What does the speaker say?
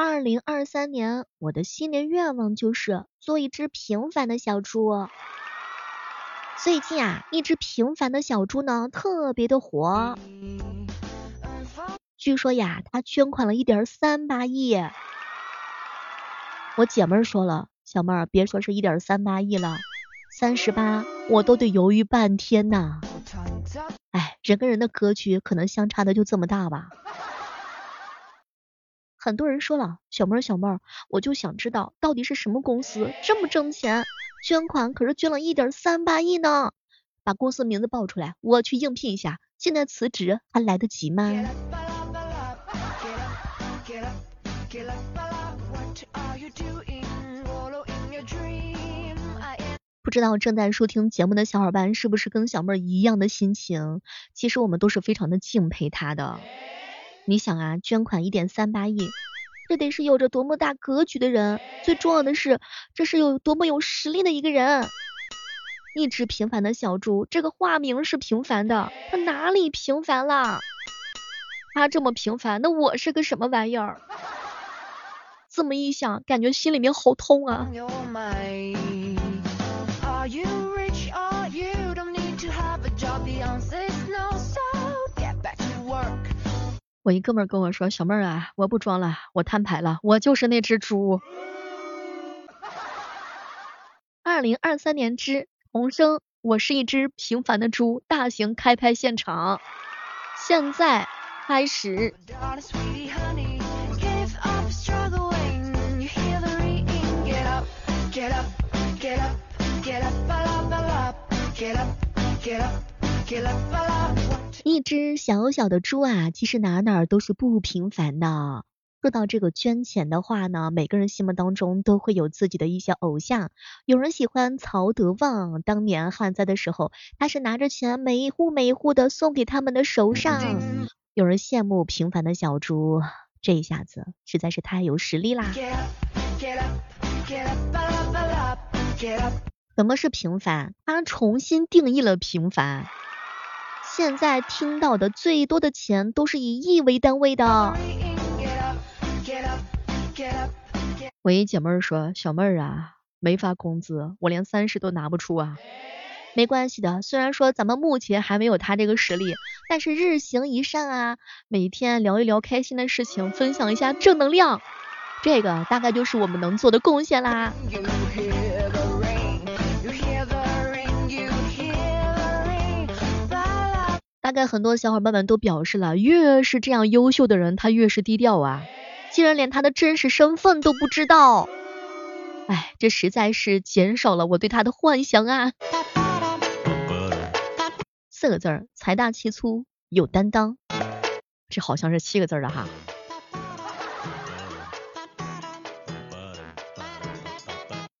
二零二三年我的新年愿望就是做一只平凡的小猪。最近啊，一只平凡的小猪呢特别的火，据说呀，他捐款了一点三八亿。我姐妹儿说了，小妹儿别说是一点三八亿了，三十八我都得犹豫半天呐。哎，人跟人的格局可能相差的就这么大吧。很多人说了，小妹儿小妹儿，我就想知道到底是什么公司这么挣钱。捐款可是捐了一点三八亿呢，把公司名字报出来，我去应聘一下。现在辞职还来得及吗？不知道正在收听节目的小伙伴是不是跟小妹儿一样的心情？其实我们都是非常的敬佩她的。你想啊，捐款一点三八亿。这得是有着多么大格局的人，最重要的是，这是有多么有实力的一个人。一只平凡的小猪，这个化名是平凡的，他哪里平凡了？他这么平凡，那我是个什么玩意儿？这么一想，感觉心里面好痛啊。我一哥们跟我说，小妹儿啊，我不装了，我摊牌了，我就是那只猪。二零二三年之重生，我是一只平凡的猪，大型开拍现场，现在开始。一只小小的猪啊，其实哪哪都是不平凡的。说到这个捐钱的话呢，每个人心目当中都会有自己的一些偶像。有人喜欢曹德旺，当年旱灾的时候，他是拿着钱每一户每一户的送给他们的手上。有人羡慕平凡的小猪，这一下子实在是太有实力啦。什么是平凡？他重新定义了平凡。现在听到的最多的钱都是以亿为单位的。我一姐妹儿说，小妹儿啊，没发工资，我连三十都拿不出啊。没关系的，虽然说咱们目前还没有他这个实力，但是日行一善啊，每天聊一聊开心的事情，分享一下正能量，这个大概就是我们能做的贡献啦。大概很多小伙伴们都表示了，越是这样优秀的人，他越是低调啊，竟然连他的真实身份都不知道。哎，这实在是减少了我对他的幻想啊。四个字儿，财大气粗，有担当。这好像是七个字的哈。